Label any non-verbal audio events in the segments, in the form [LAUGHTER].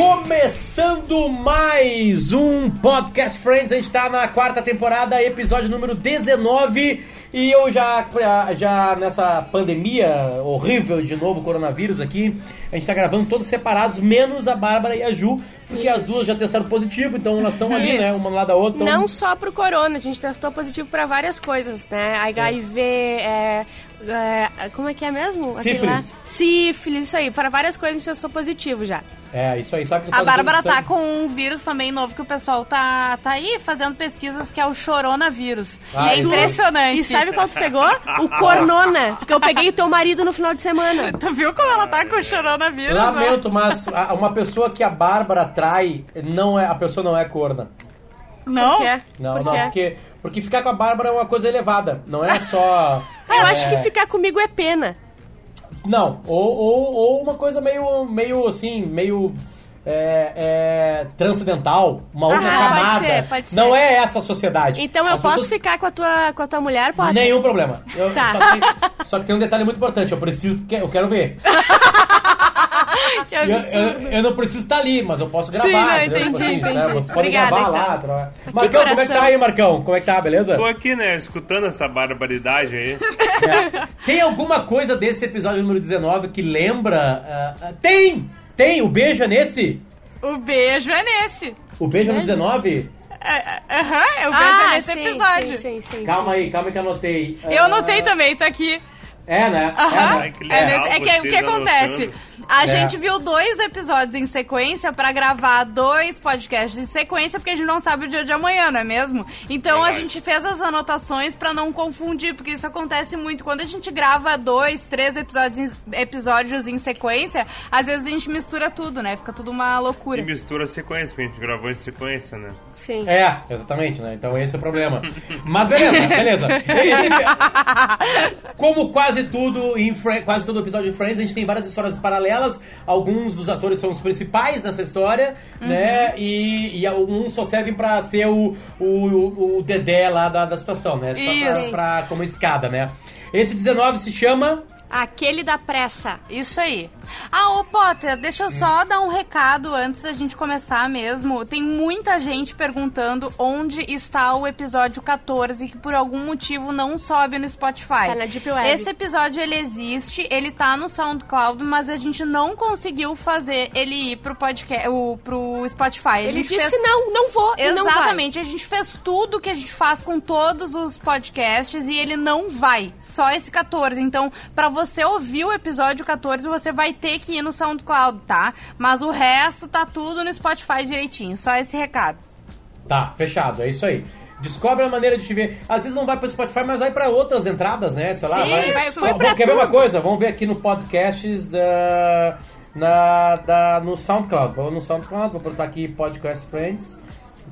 Começando mais um Podcast Friends, a gente tá na quarta temporada, episódio número 19. E eu já, já nessa pandemia horrível de novo, coronavírus aqui, a gente tá gravando todos separados, menos a Bárbara e a Ju, porque as duas já testaram positivo, então elas estão ali, né? Uma lá da outra. Não só pro corona, a gente testou positivo pra várias coisas, né? HIV, é, é, como é que é mesmo? Sífilis. lá? Sífilis, isso aí. Para várias coisas a gente testou positivo já. É, isso aí, sabe que A Bárbara tá com um vírus também novo que o pessoal tá, tá aí fazendo pesquisas, que é o choronavírus. Ah, é isso. impressionante. E sabe qual tu pegou? O cornona. Porque eu peguei o teu marido no final de semana. [LAUGHS] Tu viu como ela tá com o choronavírus? né? Lamento, mas a- uma pessoa que a Bárbara trai, não é, a pessoa não é corna. Não? Por quê? Não, Por não, porque, porque ficar com a Bárbara é uma coisa elevada, não é só... [LAUGHS] Eu acho é, que ficar comigo é pena. Não, ou, ou, ou uma coisa meio, meio assim, meio é, é, transcendental, uma outra Ah, pode camada. ser, pode ser. Não é essa a sociedade. Então eu As posso pessoas- ficar com a tua, com a tua mulher, pode? Nenhum problema. Eu- Tá. só, que, só que tem um detalhe muito importante, eu preciso, eu quero ver. [LAUGHS] [LAUGHS] Que Eu, eu, absurdo. eu não preciso estar ali, mas eu posso gravar. Sim, não, entendi, assim, entendi. né? Vocês podem Obrigada, gravar lá. então. tra- Marcão, como é que tá aí, Marcão? Como é que tá, beleza? Tô aqui, né, escutando essa barbaridade aí. É. Tem alguma coisa desse episódio número 19 que lembra... ah, ah, tem! Tem! O beijo é nesse? O beijo é nesse. O beijo é no Beijo? 19? É, Aham, é o beijo é Ah, nesse sim, episódio. sim, sim, sim. Calma sim, aí, calma que eu anotei. Eu Ah, anotei também, tá aqui. É, né? Aham. É, né? Que É, legal, é que o que acontece? anotando. A É. gente viu dois episódios em sequência pra gravar dois podcasts em sequência, porque a gente não sabe o dia de amanhã, não é mesmo? Então a Verdade. gente fez as anotações pra não confundir, porque isso acontece muito. Quando a gente grava dois, três episódios, episódios em sequência, às vezes a gente mistura tudo, né? Fica tudo uma E loucura. mistura a sequência, porque a gente gravou em sequência, né? Sim. É, exatamente, né? Então esse é o problema. Mas beleza, beleza. [LAUGHS] Como quase tudo em Fri- quase todo episódio de Friends, a gente tem várias histórias paralelas. Alguns dos atores são os principais dessa história, né? E, e alguns só servem pra ser o, o, o dedé lá da, da situação, né? Só pra, pra- como escada, né? Esse 19 se chama... Aquele da pressa. Isso aí. Ah, ô Potter, deixa eu só dar um recado antes da gente começar mesmo. Tem muita gente perguntando onde está o episódio 14 que por algum motivo não sobe no Spotify. Tá na Deep Web. Esse episódio ele existe, ele tá no SoundCloud, mas a gente não conseguiu fazer ele ir pro podcast, o, pro Spotify. A Ele disse fez- não, não vou e não vai. Exatamente, a gente fez tudo que a gente faz com todos os podcasts e ele não vai, só esse 14. Então, pra você ouvir o episódio 14, você vai ter que ir no SoundCloud, tá? Mas o resto tá tudo no Spotify direitinho, só esse recado. Tá, fechado, é isso aí. Descobre a maneira de te ver. Às vezes não vai pro Spotify, mas vai pra outras entradas, né? Sei lá, Sim, vai. vai- foi pra Quer ver uma coisa? Vamos ver aqui no podcasts da. Na, da, no SoundCloud. Vamos no SoundCloud, vou botar aqui Podcast Friends.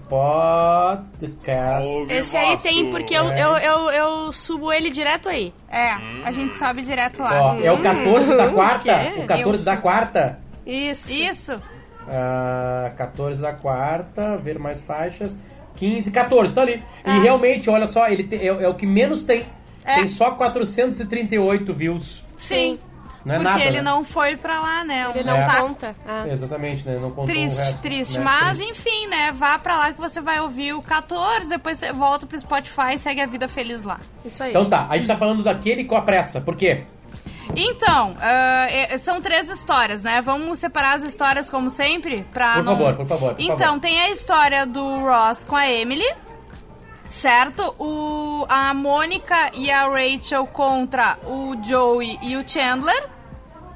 Podcast. Ouve Esse aí tem, porque eu, eu, eu, eu subo ele direto aí. É, a gente sobe direto lá. Ó, é o 14 da quarta. O 14 da quarta. Isso. Isso. Ah, 14 da quarta, ver mais faixas. 15, 14, tá ali. Ah. E realmente, olha só, ele tem- é, é o que menos tem. É. Tem só 438 views. Sim. Não é porque nada, ele né? não foi pra lá, né? Ele Um não É. conta. Ah. Exatamente, né? Não contou o Triste, resto, triste. né? Mas, Triste. enfim, né? Vá pra lá que você vai ouvir o 14, depois você volta pro Spotify e segue a vida feliz lá. Isso aí. Então tá, a gente tá falando daquele com a pressa. Por quê? Então, é- são três histórias, né? Vamos separar as histórias como sempre? Pra Por não... favor, por favor, por então, favor. tem a história do Ross com a Emily, certo? O, a Mônica e a Rachel contra o Joey e o Chandler,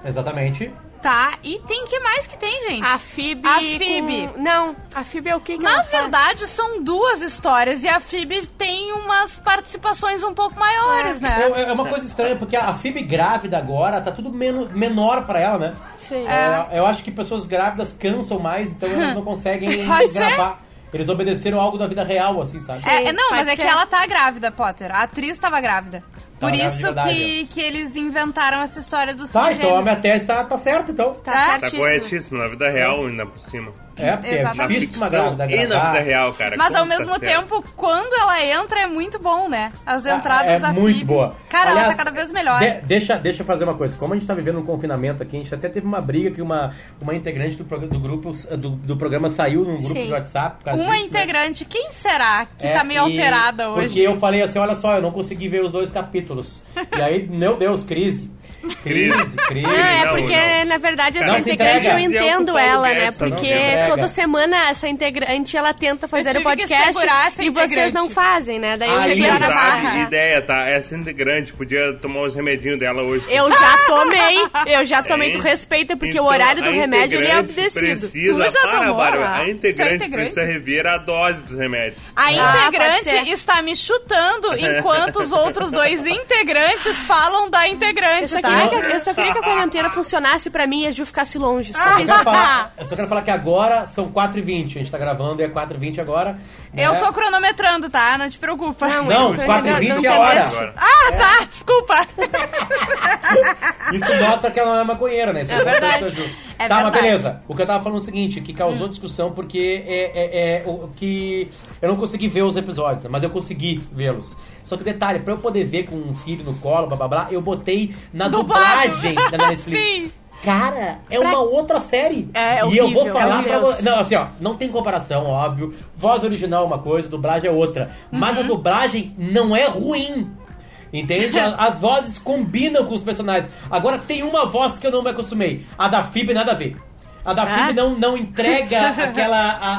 Exatamente. tá? E tem que mais que tem, gente? A Phoebe. A Phoebe. com- Não, a Phoebe é o que que Na ela faz? verdade, são duas histórias e a Phoebe tem umas participações um pouco maiores, né? É, é uma coisa estranha, porque a Phoebe grávida agora tá tudo men menor pra ela, né? Sim. É. Eu acho que pessoas grávidas cansam mais, então elas não [LAUGHS] conseguem Pode ser. Eles obedeceram algo da vida real, assim, sabe? É, é, não, mas é que ela tá grávida, Potter. A atriz tava grávida. Por Tá, isso de verdade. que, que eles inventaram essa história dos Tá, então a minha tese tá, tá certa, então. Tá Tá certíssimo. corretíssimo, na vida real ainda por cima. É, porque é Exatamente. difícil uma Ficção grávida e na vida real, cara. Mas ao tá mesmo certo? tempo, quando ela entra, é muito bom, né? As Ah, entradas é da muito Phoebe. boa. Cara, ela Aliás, tá cada vez melhor. de- deixa, deixa eu fazer uma coisa. Como a gente tá vivendo um confinamento aqui, a gente até teve uma briga que uma, uma integrante do, do grupo do, do programa saiu num grupo Sim. de WhatsApp. por causa Uma disso, né? integrante, quem será que É, tá meio e- alterada Porque hoje? eu falei assim, olha só, eu não consegui ver os dois capítulos. E aí, meu Deus, crise. Crise, crise. Não, é Não, porque, não. na verdade, essa Não integrante eu entendo é o Paulo ela, né? Porque toda semana essa integrante ela tenta fazer o podcast e vocês integrante. não fazem, né? Daí seguro na exato. barra. Ideia, tá? Essa integrante podia tomar os remedinhos dela hoje. Eu já tomei, eu já tomei, tu respeita, porque Então, o horário do a remédio ele é integrante obedecido. Tu já para, tomou, Bárbara, ah? A Tu é integrante, integrante? precisa rever a dose dos remédios. A Ah, integrante está me chutando enquanto os outros dois integrantes falam da integrante, só, tá? Que, eu só queria que a quarentena funcionasse pra mim e a Ju ficasse longe. Só Eu, [LAUGHS] isso. quero falar, eu só quero falar que agora são 4h20. A gente tá gravando e é 4h20 agora. Eu né? tô cronometrando, tá? Não te preocupa. Não, Não, eu tô 4h20 entendendo, é a hora. Agora. Ah, tá, desculpa. Isso mostra que ela não é maconheira, né? Isso É coisa verdade. É tá, mas verdade. beleza. O que eu tava falando é o seguinte, que causou discussão porque é, é- é o que eu não consegui ver os episódios, né? mas eu consegui vê-los. Só que detalhe, pra eu poder ver com um filho no colo, blá blá blá, eu botei na Dublado. dublagem da Netflix. [LAUGHS] Sim. Cara, é uma outra série. É, é e eu vou horrível, falar é pra horrível. você. Não, assim, ó, não tem comparação, óbvio. Voz original é uma coisa, dublagem é outra. Mas Uhum. a dublagem não é ruim. Entende? [LAUGHS] As vozes combinam com os personagens. Agora tem uma voz que eu não me acostumei. A da Phoebe nada a ver. A da Ah? Phoebe não, não entrega [LAUGHS] aquela. A,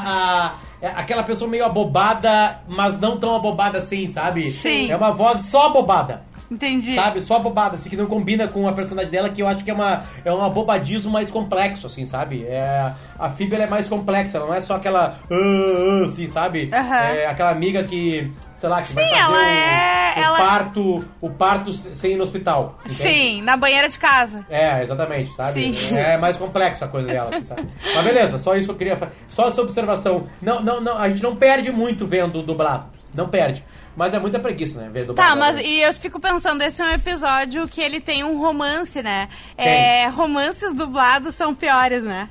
a- é aquela pessoa meio abobada, mas não tão abobada assim, sabe? Sim. É uma voz só abobada. Entendi. Sabe? Só bobada, assim, que não combina com a personagem dela, que eu acho que é uma é um abobadismo mais complexo, assim, sabe? É, a Phoebe é mais complexa, ela não é só aquela. "Ah, ah", assim, sabe? É aquela amiga que, sei lá, que vai fazer ela o, é- o ela- parto, o parto sem ir no hospital. entende? Sim, na banheira de casa. É, exatamente, sabe? Sim. É mais complexa a coisa dela, assim, sabe? Mas beleza, só isso que eu queria fazer. Só essa observação. Não, não, não, a gente não perde muito vendo dublado. Não perde. Mas é muita preguiça, né? Ver. Tá, mas e eu fico pensando, esse é um episódio que ele tem um romance, né? É, romances dublados são piores, né?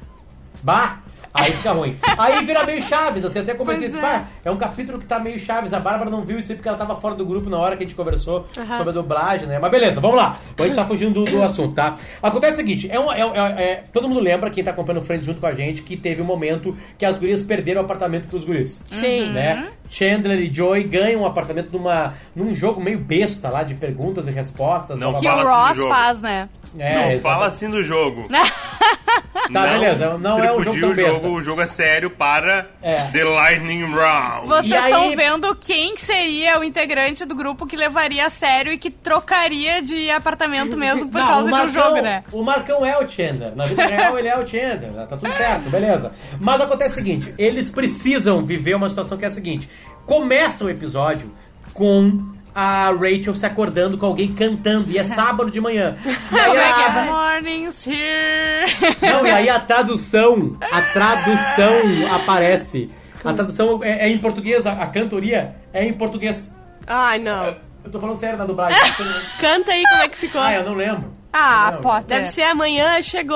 Bah! Aí fica ruim. Aí vira meio Chaves, assim, até comentei isso. é. "Bah, É um capítulo que tá meio Chaves. A Bárbara não viu isso aí porque ela tava fora do grupo na hora que a gente conversou Aham. sobre a dublagem, né? Mas beleza, vamos lá. A gente tá fugindo do, do assunto, tá? Acontece o seguinte: é um, é, é- é- todo mundo lembra, quem tá acompanhando o Friends junto com a gente, que teve um momento que as gurias perderam o apartamento pros guris. Sim. Né? Chandler e Joey ganham um apartamento numa, num jogo meio besta lá de perguntas e respostas. Não Que o assim Ross do jogo. faz, né? É, não, exato. fala assim do jogo. [LAUGHS] Tá, beleza, não é um jogo tão o jogo, besta. o jogo é sério para É. The Lightning Round. Vocês aí- estão vendo quem seria o integrante do grupo que levaria a sério e que trocaria de apartamento mesmo por Não, causa o do Marcão, jogo, né? O Marcão é o Chandler. Na vida real, ele é o Chandler. Tá tudo certo, beleza. Mas acontece o seguinte: eles precisam viver uma situação que é a seguinte: começa o episódio com a Rachel se acordando com alguém cantando, e é [LAUGHS] sábado de manhã. E aí é que é? Mornings here. Não, e aí a tradução, a tradução [LAUGHS] aparece. A tradução é, é em português, a, a cantoria é em português. Ai, não. Eu tô falando sério na dublagem. [LAUGHS] Canta aí como é que ficou. ah, eu não lembro. Ah, Não, Potter. Deve ser amanhã chegou,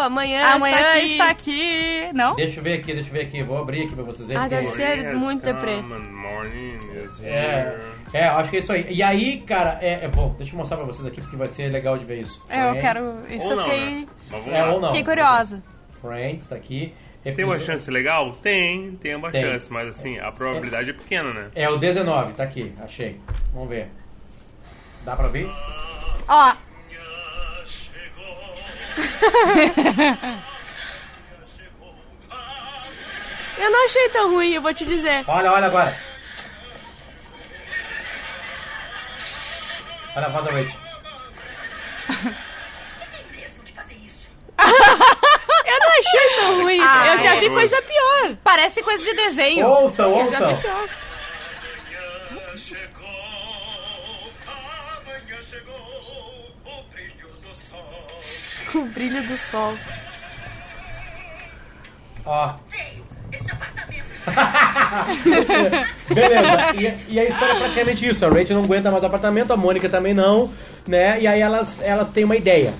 amanhã, Amanhã está aqui. está aqui. Não? Deixa eu ver aqui, deixa eu ver aqui. Vou abrir aqui pra vocês verem. Ah, deve que- ser Morning muito deprê. É, é, acho que é isso aí. E aí, cara, é, é bom, deixa eu mostrar pra vocês aqui porque vai ser legal de ver isso. É, Eu quero. Isso Ou eu não, fiquei, né? É, ou não. fiquei curiosa. Friends, tá aqui. Tem uma chance legal? Tem, tem uma Tem. chance, mas assim, a probabilidade é pequena, né? É o 19, tá aqui, achei. Vamos ver. Dá pra ver? Ó, [LAUGHS] Eu não achei tão ruim, eu vou te dizer. Olha, olha agora. Olha a voz da. [LAUGHS] Eu não achei tão ruim. Ah, eu já vi horroroso. coisa pior. parece coisa de desenho. Ouçam, Eu já vi ouçam. O brilho do sol. Ó, Tenho esse apartamento [LAUGHS] Beleza. E, e a história é praticamente isso. A Rachel não aguenta mais o apartamento, a Mônica também não, né? E aí elas, elas têm uma ideia.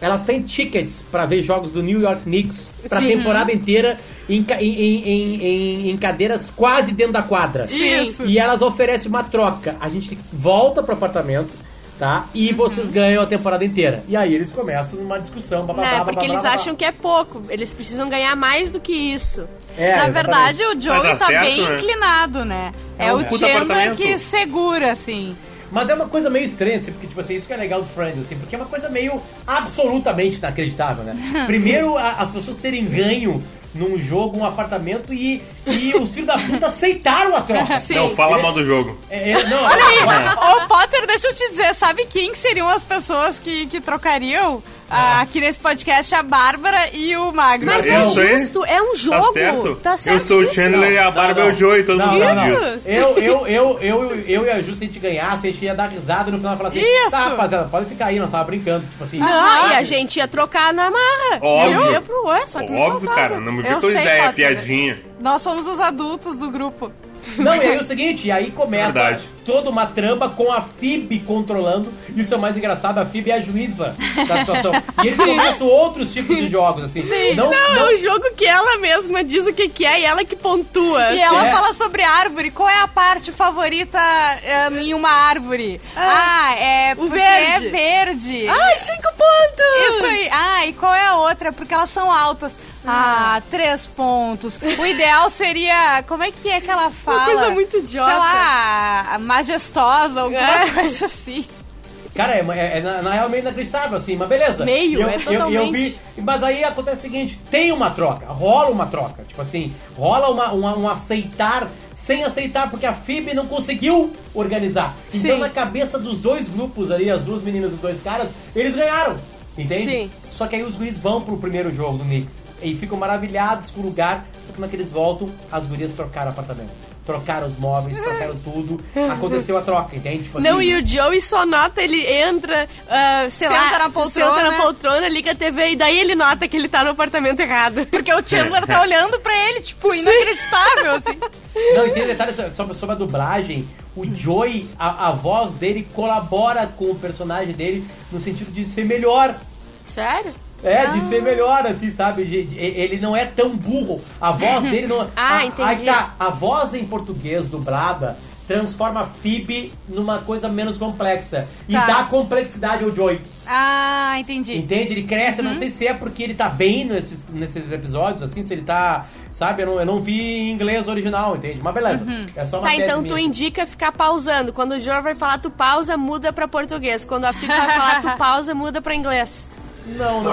Elas têm tickets pra ver jogos do New York Knicks pra Sim. temporada inteira em, em, em, em cadeiras quase dentro da quadra. Isso. E elas oferecem uma troca. A gente volta pro apartamento, tá? E Uhum. vocês ganham a temporada inteira. E aí eles começam uma discussão. bababá, Né, porque bababá, eles acham que é pouco. Eles precisam ganhar mais do que isso. É, Na exatamente. verdade, o Joey tá certo, bem né? inclinado, né? É, É um o Chandler que segura, assim. Mas é uma coisa meio estranha, assim, porque, tipo assim, isso que é legal do Friends, assim, porque é uma coisa meio absolutamente inacreditável, né? [LAUGHS] Primeiro, a- as pessoas terem ganho num jogo, um apartamento e, e os filhos da puta aceitaram a troca. [LAUGHS] Sim. Não, fala Ele- mal do jogo. É, é, não, Olha aí, agora- ô Potter, deixa eu te dizer, sabe quem que seriam as pessoas que, que trocariam ah, aqui nesse podcast? A Bárbara e o Magno. Mas é sei. justo, é um Tá jogo. certo? Tá certo. eu sou o Chandler e a Bárbara é o Joey, todo não, mundo não, não. Eu, eu, eu, eu, eu e a Ju, se a gente ganhasse, a gente ia dar risada e no final falar assim: Isso. tá, rapaziada, pode ficar aí, nós tava brincando. Tipo assim, Não, Aham. e a gente ia trocar na marra. Óbvio. Eu ia pro ué, só que Óbvio, cara, não me vê tua ideia, Potter. piadinha. Nós somos os adultos do grupo. Não, e aí é o seguinte, e aí começa Verdade. toda uma trama com a FIB controlando. Isso é o mais engraçado, a FIB é a juíza da situação. E eles começam outros tipos de jogos, assim. Não, Não, não- é um jogo que ela mesma diz o que, que é e ela que pontua. E ela É. fala sobre árvore. Qual é a parte favorita eh, em uma árvore? Ah, é porque verde. é verde. Ai, cinco pontos! Isso aí. Ah, e qual é a outra? Porque elas são altas. Ah, três pontos. O ideal seria. Como é que é que ela fala? coisa muito idiota. Sei lá, majestosa, alguma É. coisa assim. Cara, é, é- é na, na real meio inacreditável, assim, mas beleza. Meio, E eu, é eu- eu, totalmente. vi, mas aí acontece o seguinte, tem uma troca, rola uma troca. Tipo assim, rola uma, uma- um aceitar sem aceitar, porque a FIB não conseguiu organizar. Então Sim. na cabeça dos dois grupos ali, as duas meninas dos dois caras, eles ganharam. Entende? Sim. Só que aí os guris vão pro primeiro jogo do Knicks. E ficam maravilhados com o lugar. Só que na que eles voltam, as gurias trocaram apartamento. Trocaram os móveis, trocaram tudo. [LAUGHS] Aconteceu a troca, entende? Tipo Não, assim, e o Joey só nota, ele entra, ah, sei Senta lá, na poltrona. senta na poltrona, liga a TV e daí ele nota que ele tá no apartamento errado. [LAUGHS] Porque o Chandler tá [LAUGHS] olhando pra ele, tipo, inacreditável, assim. Não, e tem detalhe so- sobre, sobre a dublagem. O Joey, a, a voz dele colabora com o personagem dele no sentido de ser melhor. Sério? É, de ser melhor, assim, sabe? De- de- ele não é tão burro. A voz [LAUGHS] dele não. Ah, a, entendi. Aí tá, a voz em português dublada transforma a Phoebe numa coisa menos complexa. E Tá. dá complexidade ao Joey. Ah, entendi. Entende? Ele cresce, Uhum. não sei se é porque ele tá bem nesses, nesses episódios, assim, se ele tá. Sabe, eu não, eu não vi em inglês original, entende? Mas beleza. É só uma Tá, então minha, tu indica ficar pausando. Quando o Joey vai falar tu pausa, muda pra português. Quando a Fica vai falar tu pausa, muda pra inglês. Não, não.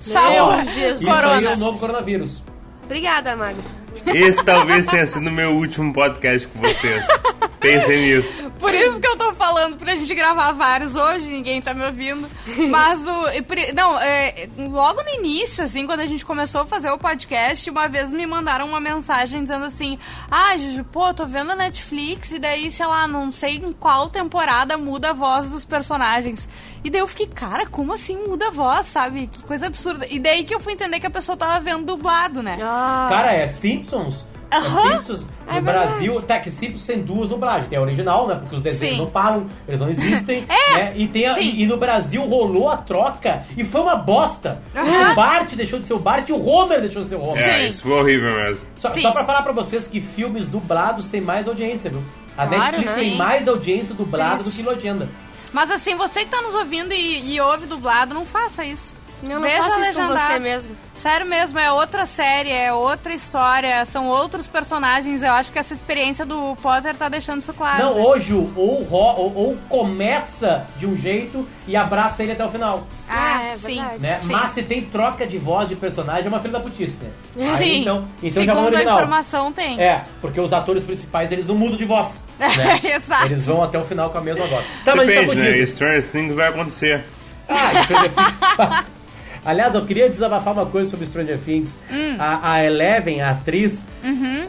Saúde, Jesus. Isso aí é o novo coronavírus. Obrigada, Magno. Esse talvez tenha sido o meu último podcast com vocês. [LAUGHS] Pensem nisso. Por isso que eu tô falando pra gente gravar vários hoje, ninguém tá me ouvindo. Mas o. Não, é, logo no início, assim, quando a gente começou a fazer o podcast, uma vez me mandaram uma mensagem dizendo assim: Ah, Juju, pô, tô vendo a Netflix e daí, sei lá, não sei em qual temporada muda a voz dos personagens. E daí eu fiquei, cara, como assim muda a voz, sabe? Que coisa absurda. E daí que eu fui entender que a pessoa tava vendo dublado, né? Ah, Cara, é Simpsons. Aham. Simpsons. No É Brasil, até que Simpsons tem duas dublagens. Tem a original, né? Porque os desenhos Sim. não falam, eles não existem. [LAUGHS] É, né? E, tem a- e, e no Brasil rolou a troca e foi uma bosta. O Bart deixou de ser o Bart e o Homer deixou de ser o Homer. É, Sim. isso foi horrível mesmo. Só, Sim. só pra falar pra vocês que filmes dublados têm mais audiência, viu? A Claro, Netflix né? tem mais audiência dublada do que legenda. Mas assim, você que tá nos ouvindo e, e ouve dublado, não faça isso. Eu não Veja faço isso com você mesmo. Sério mesmo, é outra série, é outra história, são outros personagens. Eu acho que essa experiência do Potter tá deixando isso claro. Não, né? hoje o- ou, ou, ou começa de um jeito e abraça ele até o final. Ah, É, é sim. verdade. Né? Sim. Mas se tem troca de voz de personagem, é uma filha da putice, né? Aí, Sim. então, então já no Segundo a original. informação, tem. É, porque os atores principais, eles não mudam de voz. Né? [LAUGHS] Exato. Eles vão até o final com a mesma voz. Tá, mas a gente tá Depende, né? Stranger Things vai acontecer. Ah. [LAUGHS] Aliás, eu queria desabafar uma coisa sobre Stranger Things. Hum. A, a Eleven, a atriz,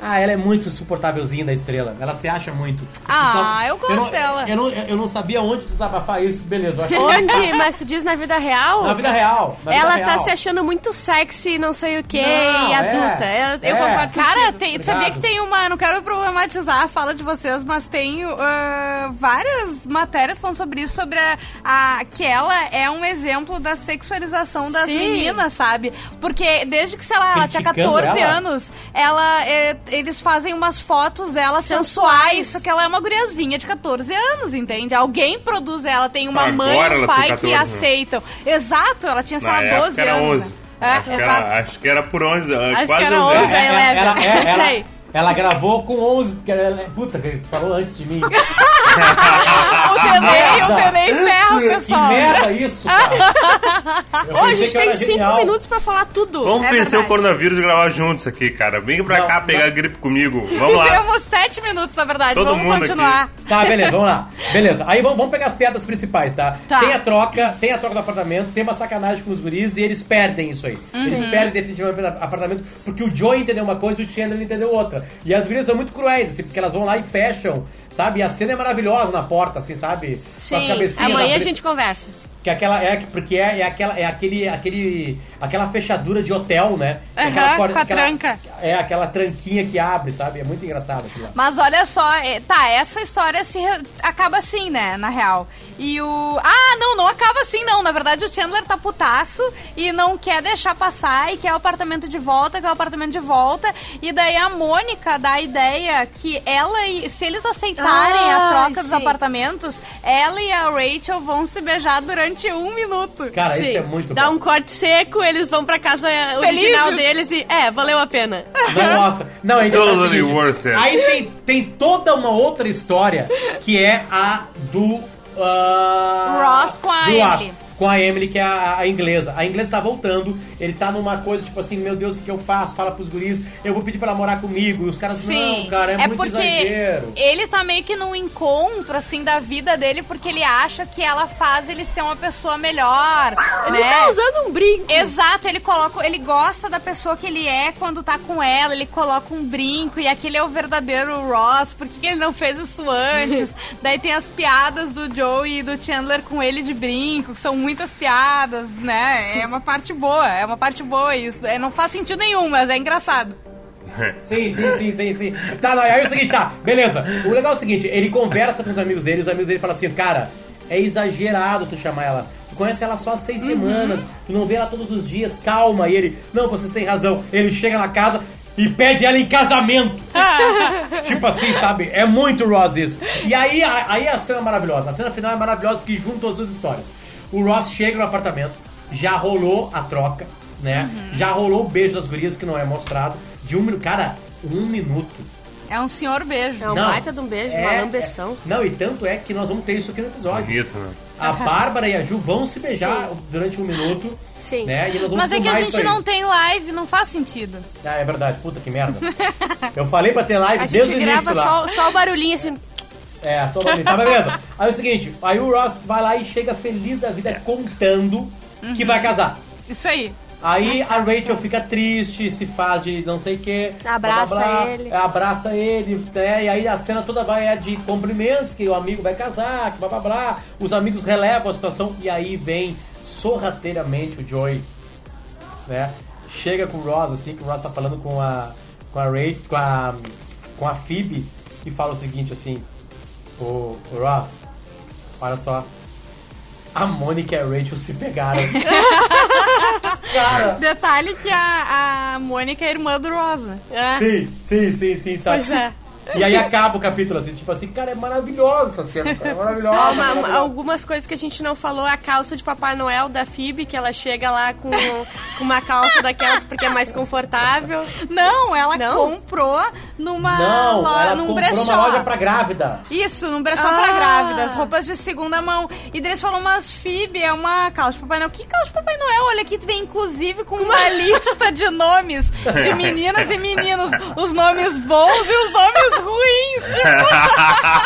Ah, ela é muito insuportávelzinha da estrela. Ela se acha muito. Ah, Só- eu gosto não, dela. Eu não, eu não sabia onde desabafar isso, beleza. Eu Onde? Mas tu diz na vida real? Na vida real. na vida Ela real. tá se achando muito sexy, não sei o que, e é, adulta. Eu, eu é. concordo Cara, tem, sabia que tem uma. Não quero problematizar a fala de vocês, mas tem ah, várias matérias falando sobre isso, sobre a, a- que ela é um exemplo da sexualização das Sim. meninas, sabe? Porque desde que, sei lá, ela tinha Criticando 14 ela? anos, ela, é, eles fazem umas fotos dela sensuais, Sensuais. só que ela é uma guriazinha de 14 anos, entende? Alguém produz ela, tem uma Agora mãe e um pai 14, que né? aceitam. Exato, ela tinha, sei lá, época 12 era anos. 11. né? É, acho, que exato. era, acho que era por 11, Acho quase que era 11 anos. 11, é. ela, ela, ela, ela, sei. ela gravou com 11, porque ela, ela- puta, que falou antes de mim. [LAUGHS] o delay, o merda. delay ferra, que pessoal. merda isso, cara. [LAUGHS] Hoje a gente tem 5 genial. minutos pra falar tudo. Vamos É vencer o verdade. coronavírus e gravar juntos aqui, cara. Vem pra Não, cá não. pegar gripe comigo. Vamos lá. Temos sete minutos, na verdade. Todo Vamos continuar. aqui. Tá, beleza, vamos lá. Beleza. Aí vamos, vamos pegar as piadas principais, tá? Tá. Tem a troca, tem a troca do apartamento, tem uma sacanagem com os guris e eles perdem isso aí. Eles perdem definitivamente o apartamento porque o Joe entendeu uma coisa e o Chandler entendeu outra. E as gurias são muito cruéis, assim, porque elas vão lá e fecham, sabe? E a cena é maravilhosa na porta, assim, sabe? Com as Sim, cabecinhas amanhã na a gente conversa. Que aquela é porque é, é aquela é aquele aquele aquela fechadura de hotel, né? Aham, aquela porta- com a aquela- tranca. É aquela tranquinha que abre, sabe? É muito engraçado aquilo. Mas olha só, é, tá, essa história se acaba assim, né, na real. E o. Ah, não, não acaba assim, não. Na verdade, o Chandler tá putaço e não quer deixar passar e quer o apartamento de volta, quer o apartamento de volta. E daí a Mônica dá a ideia que ela e. Se eles aceitarem a Ah, troca dos sim. apartamentos, ela e a Rachel vão se beijar durante um minuto. Cara, Sim. isso é muito Dá bom. um corte seco, eles vão pra casa original deles e. É, valeu a pena. [LAUGHS] Nossa, não, então é Totally worth it. Aí tem, tem toda uma outra história que é a do. Ah, Ross com a Emily. Com a Emily, que é a, a inglesa. A inglesa tá voltando, ele tá numa coisa tipo assim: meu Deus, o que eu faço? Fala pros guris, eu vou pedir pra ela morar comigo. E os caras, Sim, não, cara, é, muito porque exagero. ele tá meio que num encontro, assim, da vida dele, porque ele acha que ela faz ele ser uma pessoa melhor, Ele né? tá usando um brinco. Exato, ele coloca, ele gosta da pessoa que ele é quando tá com ela, ele coloca um brinco e aquele é o verdadeiro Ross, por que, que ele não fez isso antes? [LAUGHS] Daí tem as piadas do Joe e do Chandler com ele de brinco, que são muitas piadas, né? É uma parte boa, é uma parte boa isso. É, não faz sentido nenhum, mas é engraçado. [LAUGHS] Sim, sim, sim, sim, sim. Tá, não, aí é o seguinte, tá, beleza. O legal é o seguinte, ele conversa com os amigos dele, os amigos dele falam assim, cara, é exagerado tu chamar ela. Tu conhece ela só há seis semanas, tu não vê ela todos os dias, calma. E ele, não, vocês têm razão. Ele chega na casa e pede ela em casamento. [LAUGHS] tipo assim, sabe? É muito Ross isso. E aí, aí a cena é maravilhosa. A cena final é maravilhosa porque juntam as duas histórias. O Ross chega no apartamento, já rolou a troca, né? Já rolou o beijo das gurias que não é mostrado. De um minuto. Cara, um minuto. É um senhor beijo. É um Não, baita de um beijo, uma lambeção. é- não, e tanto é que nós vamos ter isso aqui no episódio. Bonito, né? A Bárbara e a Ju vão se beijar Sim. durante um minuto. Sim. Né? E nós vamos Mas é que a gente não tem live, não faz sentido. Ah, é verdade. Puta que merda. [LAUGHS] Eu falei pra ter live A desde gente o início grava lá. só, só o barulhinho assim. É, só pra mim. Tá, beleza. Aí é o seguinte, aí o Ross vai lá e chega feliz da vida contando que vai casar. Isso aí. Aí a Rachel fica triste, se faz de não sei o que. Abraça ele. Abraça ele, né? E aí a cena toda vai é de cumprimentos, que o amigo vai casar, que blá blá blá. Os amigos relevam a situação e aí vem sorrateiramente o Joey, né? Chega com o Ross, assim, que o Ross tá falando com a. com a Rachel, com a. com a Phoebe, e fala o seguinte assim, o, Ross, olha só. A Mônica e a Rachel se pegaram. [LAUGHS] Cara, Detalhe que a, a Mônica é irmã do Rosa. É. Sim, sim, sim, sim, sabe? Pois é. E aí acaba o capítulo assim, tipo assim, cara, é maravilhosa essa cena, cara, é maravilhosa. Uma- maravilhosa. algumas coisas que a gente não falou, a calça de Papai Noel da Phoebe, que ela chega lá com, com uma calça daquelas porque é mais confortável. Não, ela Não? comprou numa Não, loja, ela num comprou brechó. uma loja pra grávida. Isso, num brechó Ah. pra grávidas, roupas de segunda mão. E daí eles falaram, mas Phoebe é uma calça de Papai Noel. Que calça de Papai Noel? Olha aqui, vem inclusive com uma [LAUGHS] lista de nomes de meninas e meninos. Os nomes bons e os nomes episódios ruins. [LAUGHS]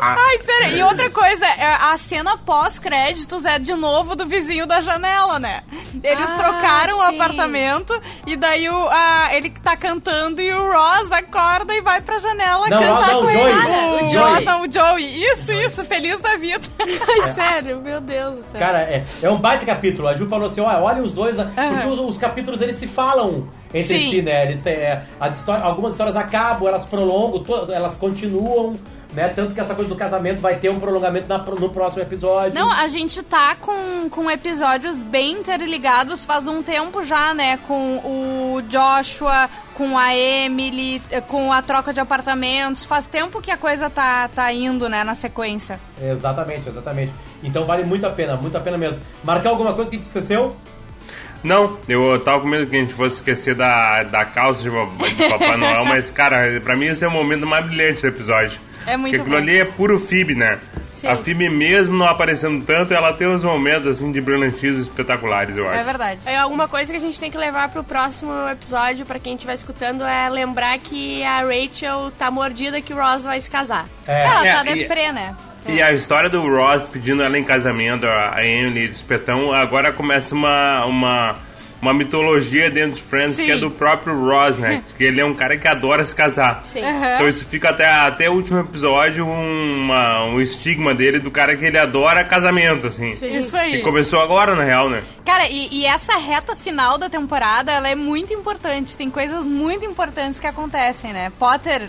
Ai, sério. E outra coisa, é, a cena pós-créditos é de novo do vizinho da janela, né? Eles Ah, trocaram o sim. apartamento e daí o, a- ele tá cantando e o Ross acorda e vai pra janela Não, cantar não, com o ele. Joey. O, O Joey. não, o Joey. Isso, isso. Feliz da vida. [LAUGHS] Ai, sério, meu Deus do céu. Cara, é, é um baita capítulo. A Ju falou assim, olha, olha os dois, porque os, os capítulos eles se falam entre Sim. si, né? Eles, têm, é, as histórias, algumas histórias acabam, elas prolongam, to- elas continuam, né? Tanto que essa coisa do casamento vai ter um prolongamento na- no próximo episódio. Não, a gente tá com, com episódios bem interligados faz um tempo já, né? Com o Joshua, com a Emily, eh, com a troca de apartamentos. Faz tempo que a coisa tá, tá indo, né, na sequência. Exatamente, exatamente. Então vale muito a pena, muito a pena mesmo. Marcar alguma coisa que a gente esqueceu? Não, eu tava com medo que a gente fosse esquecer da, da calça de, pa- de Papai Noel, [LAUGHS] mas, cara, pra mim esse é o momento mais brilhante do episódio. É muito Porque aquilo bom. ali é puro Phoebe, né? Sim. A Phoebe mesmo não aparecendo tanto, ela tem uns momentos, assim, de brilhantismo espetaculares, eu acho. É verdade. É, alguma coisa que a gente tem que levar pro próximo episódio, pra quem estiver escutando, é lembrar que a Rachel tá mordida que o Ross vai se casar. É. Ela É, tá e- deprê, né? E a história do Ross pedindo ela em casamento, a Emily de espetão, agora começa uma, uma, uma mitologia dentro de Friends Sim. que é do próprio Ross, né? [LAUGHS] Porque ele é um cara que adora se casar. Aham. Então isso fica até, até o último episódio uma, um estigma dele do cara que ele adora casamento, assim. Sim. Isso aí. E começou agora, na real, né? Cara, e, e essa reta final da temporada, ela é muito importante. Tem coisas muito importantes que acontecem, né? Potter,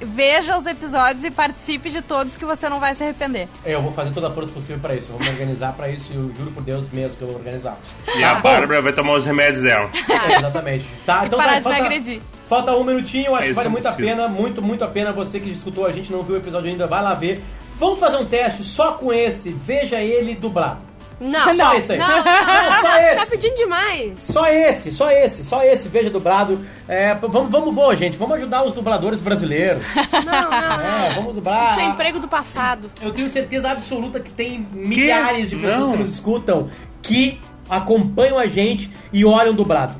veja os episódios e participe de todos que você não vai se arrepender. É, Eu vou fazer toda a força possível pra isso. Eu vou me organizar pra isso e eu juro por Deus mesmo que eu vou organizar. E Tá a bom. Bárbara vai tomar os remédios dela. É, [LAUGHS] exatamente. Tá, E então parar tá, de falta, me agredir. falta um minutinho, acho É que vale muito a pena, muito, muito a pena. Você que escutou a gente, não viu o episódio ainda, vai lá ver. Vamos fazer um teste só com esse, veja ele dublado. Não, Só esse aí. Não, não, Não, [LAUGHS] só Tá esse. pedindo demais. Só esse, só esse, só esse, veja dublado. É, vamos, vamos, boa, gente, vamos ajudar os dubladores brasileiros. [LAUGHS] Não, não, É, não. vamos dublar. Isso é emprego do passado. Eu tenho certeza absoluta que tem milhares de pessoas Não. que nos escutam que acompanham a gente e olham dublado.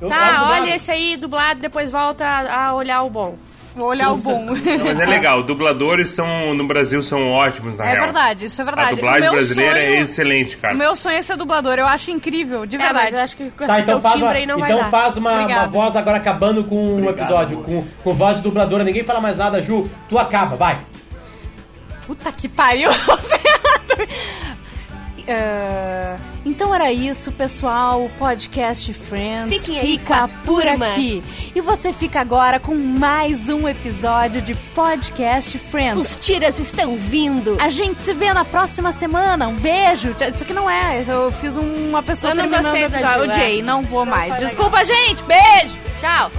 Eu olho Tá, dublado. olha esse aí dublado, depois volta a olhar o bom. Vou olhar o bom. Mas é legal, [LAUGHS] dubladores são, no Brasil são ótimos, na É real. verdade, isso é verdade. A dublagem O meu brasileira é sonho- excelente, cara. O meu sonho é ser dublador, eu acho incrível, de É, mas verdade. eu acho que com Tá, esse então faz, timbre uma, aí não vai então dar. faz uma, uma voz agora acabando com o Obrigado, episódio, com, com voz de dubladora. Ninguém fala mais nada, Ju. Tu acaba, vai. Puta que pariu! Ah, [LAUGHS] [LAUGHS] então era isso, pessoal. O podcast Friends Fiquem fica por aqui. E você fica agora com mais um episódio de podcast Friends. Os tiras estão vindo. A gente se vê na próxima semana. Um beijo. Isso aqui não é. Eu fiz uma pessoa Eu não terminando o episódio. Ju, O Jay, é. não vou Não mais. Desculpa, gente. Beijo. Tchau.